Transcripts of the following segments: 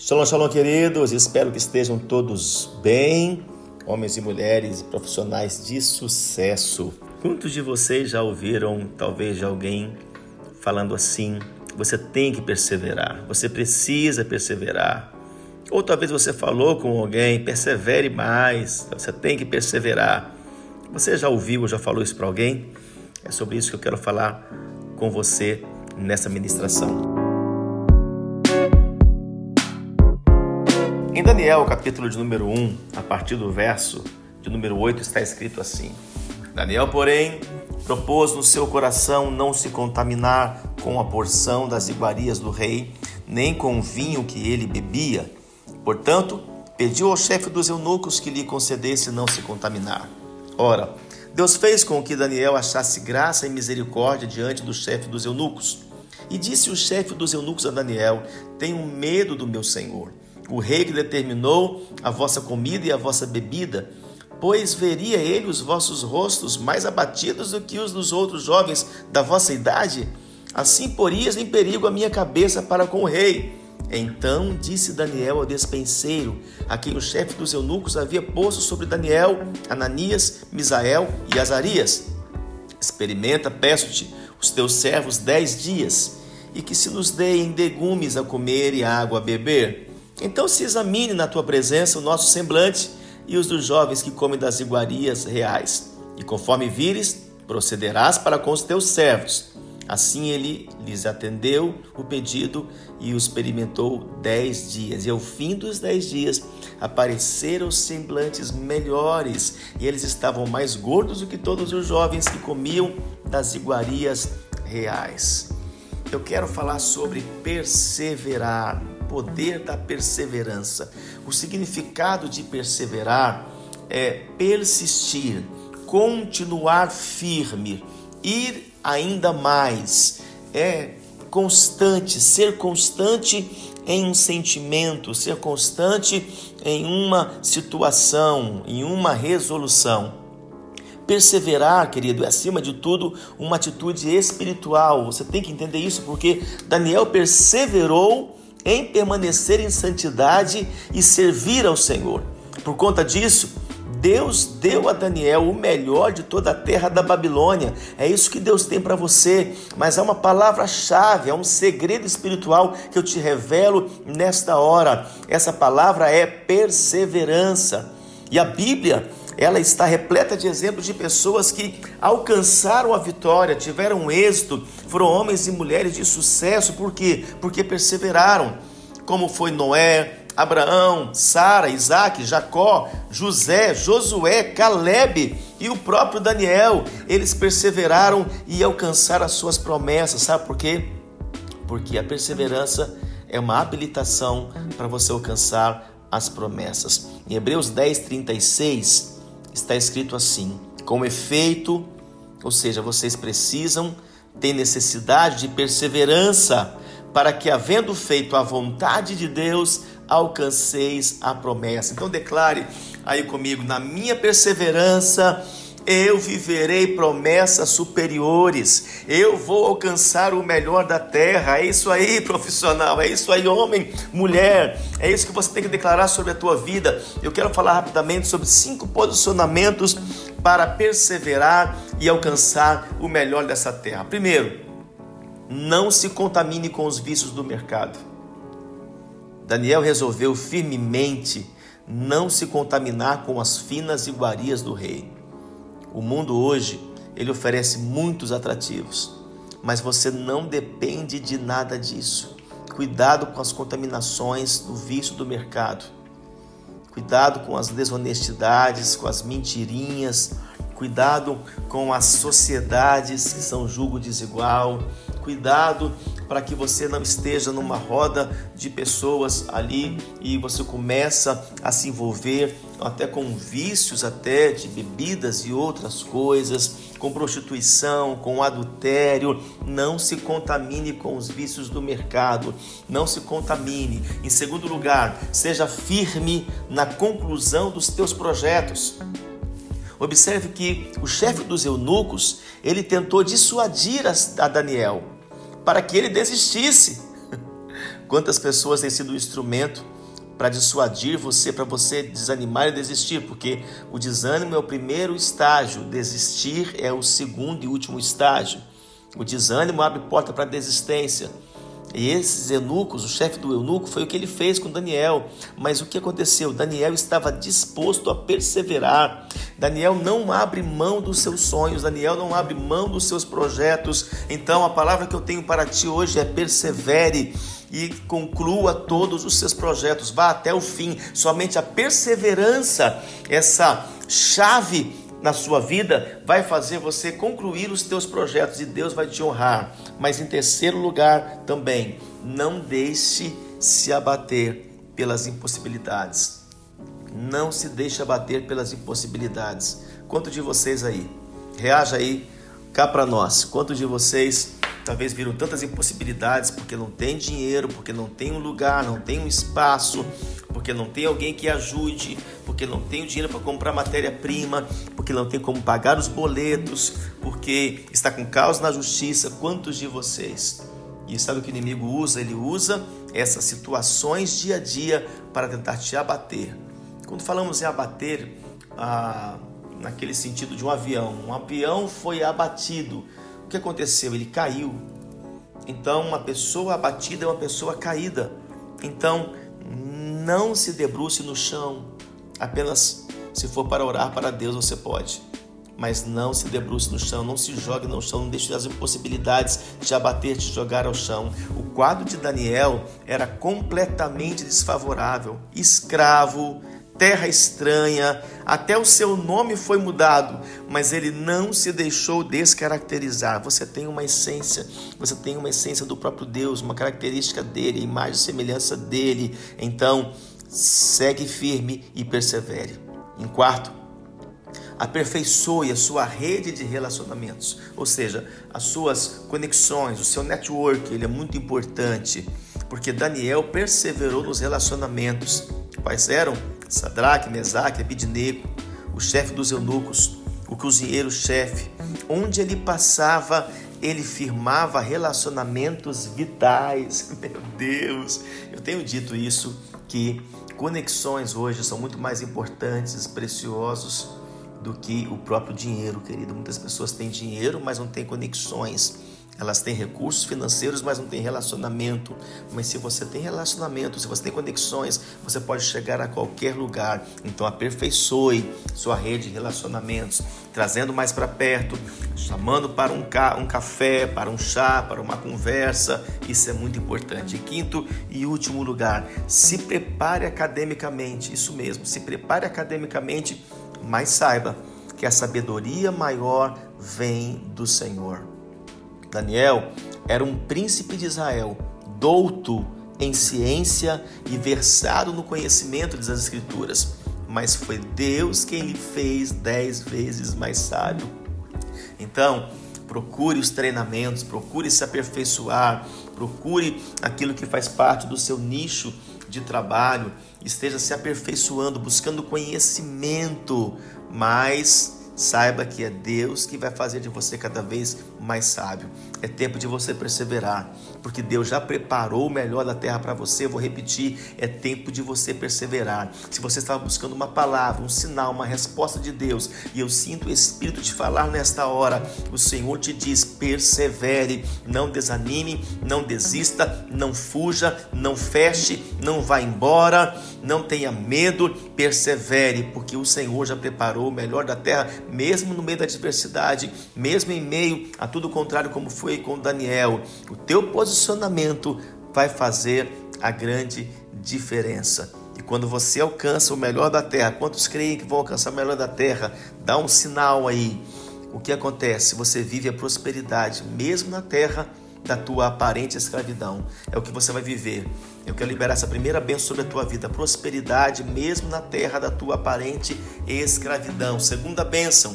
Shalom, shalom, queridos. Espero que estejam todos bem, homens e mulheres, profissionais de sucesso. Quantos de vocês já ouviram, talvez, de alguém falando assim: você tem que perseverar, você precisa perseverar? Ou talvez você falou com alguém: persevere mais, você tem que perseverar. Você já ouviu ou já falou isso para alguém? É sobre isso que eu quero falar com você nessa ministração. Em Daniel, capítulo de número 1, a partir do verso de número 8, está escrito assim: Daniel, porém, propôs no seu coração não se contaminar com a porção das iguarias do rei, nem com o vinho que ele bebia. Portanto, pediu ao chefe dos eunucos que lhe concedesse não se contaminar. Ora, Deus fez com que Daniel achasse graça e misericórdia diante do chefe dos eunucos. E disse o chefe dos eunucos a Daniel: Tenho medo do meu senhor o rei que determinou a vossa comida e a vossa bebida, pois veria ele os vossos rostos mais abatidos do que os dos outros jovens da vossa idade? Assim porias em perigo a minha cabeça para com o rei. Então disse Daniel ao despenseiro, a quem o chefe dos eunucos havia posto sobre Daniel, Ananias, Misael e Azarias: Experimenta, peço-te, os teus servos dez dias, e que se nos deem legumes a comer e água a beber então se examine na tua presença o nosso semblante e os dos jovens que comem das iguarias reais. E conforme vires, procederás para com os teus servos. Assim ele lhes atendeu o pedido e o experimentou dez dias. E ao fim dos dez dias apareceram semblantes melhores, e eles estavam mais gordos do que todos os jovens que comiam das iguarias reais. Eu quero falar sobre perseverar poder da perseverança. O significado de perseverar é persistir, continuar firme, ir ainda mais. É constante, ser constante em um sentimento, ser constante em uma situação, em uma resolução. Perseverar, querido, é acima de tudo uma atitude espiritual. Você tem que entender isso porque Daniel perseverou em permanecer em santidade e servir ao Senhor. Por conta disso, Deus deu a Daniel o melhor de toda a terra da Babilônia. É isso que Deus tem para você. Mas há uma palavra-chave, é um segredo espiritual que eu te revelo nesta hora. Essa palavra é perseverança. E a Bíblia ela está repleta de exemplos de pessoas que alcançaram a vitória, tiveram êxito, foram homens e mulheres de sucesso, por quê? Porque perseveraram, como foi Noé, Abraão, Sara, Isaac, Jacó, José, Josué, Caleb e o próprio Daniel. Eles perseveraram e alcançaram as suas promessas. Sabe por quê? Porque a perseverança é uma habilitação para você alcançar as promessas. Em Hebreus 10, 36, está escrito assim: com efeito, ou seja, vocês precisam ter necessidade de perseverança, para que, havendo feito a vontade de Deus, alcanceis a promessa. Então, declare aí comigo: na minha perseverança, eu viverei promessas superiores, eu vou alcançar o melhor da terra. É isso aí, profissional, é isso aí, homem, mulher, é isso que você tem que declarar sobre a tua vida. Eu quero falar rapidamente sobre cinco posicionamentos para perseverar e alcançar o melhor dessa terra. Primeiro, não se contamine com os vícios do mercado. Daniel resolveu firmemente não se contaminar com as finas iguarias do rei. O mundo hoje, ele oferece muitos atrativos, mas você não depende de nada disso. Cuidado com as contaminações do vício do mercado. Cuidado com as desonestidades, com as mentirinhas. Cuidado com as sociedades que são julgo desigual. Cuidado para que você não esteja numa roda de pessoas ali e você começa a se envolver até com vícios até de bebidas e outras coisas, com prostituição, com adultério, não se contamine com os vícios do mercado, não se contamine. Em segundo lugar, seja firme na conclusão dos teus projetos. Observe que o chefe dos eunucos, ele tentou dissuadir a Daniel para que ele desistisse. Quantas pessoas têm sido um instrumento para dissuadir você, para você desanimar e desistir, porque o desânimo é o primeiro estágio, desistir é o segundo e último estágio. O desânimo abre porta para a desistência. E esses eunucos, o chefe do eunuco, foi o que ele fez com Daniel. Mas o que aconteceu? Daniel estava disposto a perseverar. Daniel não abre mão dos seus sonhos, Daniel não abre mão dos seus projetos. Então, a palavra que eu tenho para ti hoje é persevere e conclua todos os seus projetos, vá até o fim. Somente a perseverança, essa chave na sua vida vai fazer você concluir os teus projetos e Deus vai te honrar. Mas em terceiro lugar também, não deixe se abater pelas impossibilidades. Não se deixe abater pelas impossibilidades. Quanto de vocês aí? Reaja aí cá para nós. Quanto de vocês talvez viram tantas impossibilidades porque não tem dinheiro, porque não tem um lugar, não tem um espaço, porque não tem alguém que ajude, porque não tem dinheiro para comprar matéria-prima, porque não tem como pagar os boletos, porque está com causa na justiça. Quantos de vocês? E sabe o que o inimigo usa? Ele usa essas situações dia a dia para tentar te abater. Quando falamos em abater, ah, naquele sentido de um avião, um avião foi abatido o que aconteceu? Ele caiu. Então, uma pessoa abatida é uma pessoa caída. Então, não se debruce no chão. Apenas se for para orar para Deus, você pode. Mas não se debruce no chão, não se jogue no chão, não deixe as impossibilidades de abater, te jogar ao chão. O quadro de Daniel era completamente desfavorável. Escravo, terra estranha, até o seu nome foi mudado, mas ele não se deixou descaracterizar. Você tem uma essência, você tem uma essência do próprio Deus, uma característica dele, imagem e semelhança dele. Então, segue firme e persevere. Em quarto, aperfeiçoe a sua rede de relacionamentos, ou seja, as suas conexões, o seu network, ele é muito importante, porque Daniel perseverou nos relacionamentos. Quais eram? Sadraque, Mesaque, Abidnego, o chefe dos eunucos, o cozinheiro-chefe, onde ele passava, ele firmava relacionamentos vitais. Meu Deus, eu tenho dito isso que conexões hoje são muito mais importantes, preciosos do que o próprio dinheiro, querido. Muitas pessoas têm dinheiro, mas não têm conexões. Elas têm recursos financeiros, mas não têm relacionamento. Mas se você tem relacionamento, se você tem conexões, você pode chegar a qualquer lugar. Então aperfeiçoe sua rede de relacionamentos, trazendo mais para perto, chamando para um, ca um café, para um chá, para uma conversa. Isso é muito importante. E quinto e último lugar, se prepare academicamente. Isso mesmo, se prepare academicamente, mas saiba que a sabedoria maior vem do Senhor. Daniel era um príncipe de Israel, douto em ciência e versado no conhecimento das Escrituras, mas foi Deus quem lhe fez dez vezes mais sábio. Então, procure os treinamentos, procure se aperfeiçoar, procure aquilo que faz parte do seu nicho de trabalho, esteja se aperfeiçoando, buscando conhecimento, mas Saiba que é Deus que vai fazer de você cada vez mais sábio. É tempo de você perseverar, porque Deus já preparou o melhor da terra para você. Eu vou repetir: é tempo de você perseverar. Se você estava buscando uma palavra, um sinal, uma resposta de Deus, e eu sinto o Espírito te falar nesta hora, o Senhor te diz: persevere, não desanime, não desista, não fuja, não feche, não vá embora, não tenha medo, persevere, porque o Senhor já preparou o melhor da terra mesmo no meio da adversidade, mesmo em meio a tudo contrário, como foi com Daniel, o teu posicionamento vai fazer a grande diferença. E quando você alcança o melhor da terra, quantos creem que vão alcançar o melhor da terra? Dá um sinal aí. O que acontece? Você vive a prosperidade, mesmo na terra da tua aparente escravidão. É o que você vai viver. Eu quero liberar essa primeira bênção sobre a tua vida, prosperidade mesmo na terra da tua aparente escravidão. Segunda bênção,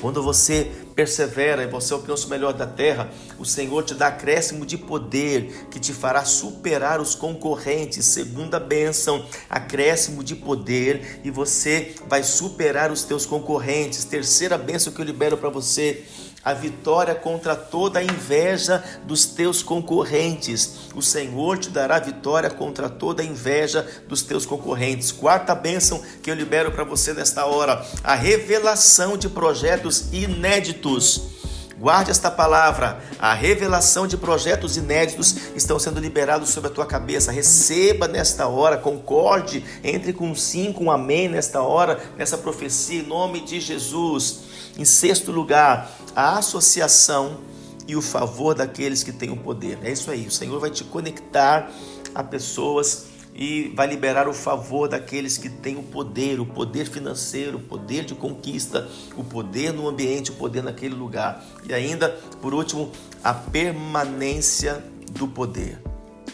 quando você persevera e você alcança o melhor da terra, o Senhor te dá acréscimo de poder que te fará superar os concorrentes. Segunda bênção, acréscimo de poder e você vai superar os teus concorrentes. Terceira bênção que eu libero para você, a vitória contra toda a inveja dos teus concorrentes. O Senhor te dará vitória contra toda a inveja dos teus concorrentes. Quarta bênção que eu libero para você nesta hora: a revelação de projetos inéditos Guarde esta palavra. A revelação de projetos inéditos estão sendo liberados sobre a tua cabeça. Receba nesta hora, concorde, entre com sim, com um amém nesta hora, nessa profecia, em nome de Jesus. Em sexto lugar, a associação e o favor daqueles que têm o poder. É isso aí. O Senhor vai te conectar a pessoas e vai liberar o favor daqueles que têm o poder, o poder financeiro, o poder de conquista, o poder no ambiente, o poder naquele lugar. E ainda, por último, a permanência do poder.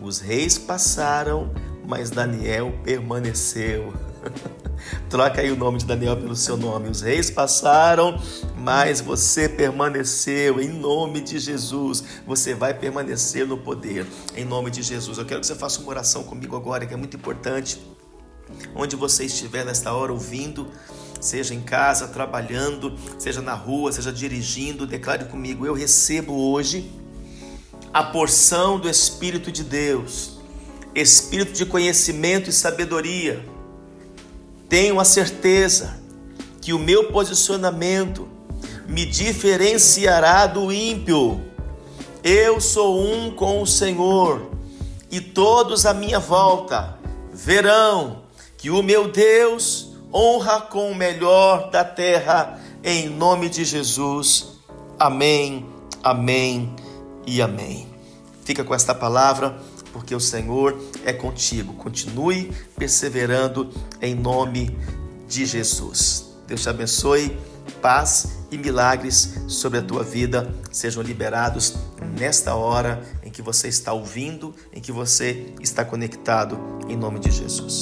Os reis passaram, mas Daniel permaneceu. Troca aí o nome de Daniel pelo seu nome. Os reis passaram, mas você permaneceu. Em nome de Jesus, você vai permanecer no poder. Em nome de Jesus. Eu quero que você faça uma oração comigo agora, que é muito importante. Onde você estiver nesta hora ouvindo, seja em casa, trabalhando, seja na rua, seja dirigindo, declare comigo: Eu recebo hoje a porção do Espírito de Deus, Espírito de conhecimento e sabedoria tenho a certeza que o meu posicionamento me diferenciará do ímpio. Eu sou um com o Senhor e todos à minha volta verão que o meu Deus honra com o melhor da terra, em nome de Jesus. Amém, amém e amém. Fica com esta palavra porque o Senhor é contigo. Continue perseverando em nome de Jesus. Deus te abençoe, paz e milagres sobre a tua vida sejam liberados nesta hora em que você está ouvindo, em que você está conectado, em nome de Jesus.